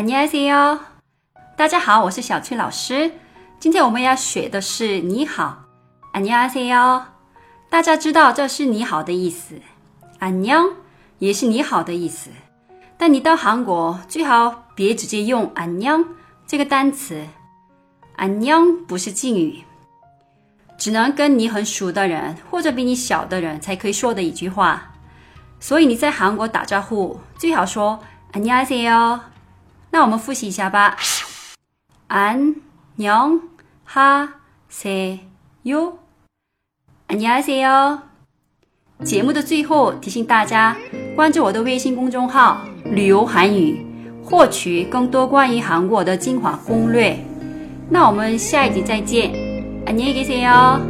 안녕하세 요， 大家好，我是小翠老师。今天我们要学的是你好，안녕하세 요。 大家知道这是你好的意思，안녕也是你好的意思。但你到韩国最好别直接用안녕这个单词，안녕不是敬语，只能跟你很熟的人或者比你小的人才可以说的一句话。所以你在韩国打招呼最好说안녕하세 요。 那我们复习一下吧。안녕하세 요， 안녕하세 요。 节目的最后提醒大家关注我的微信公众号“旅游韩语”，获取更多关于韩国的精华攻略。那我们下一集再见，안녕히계세 요。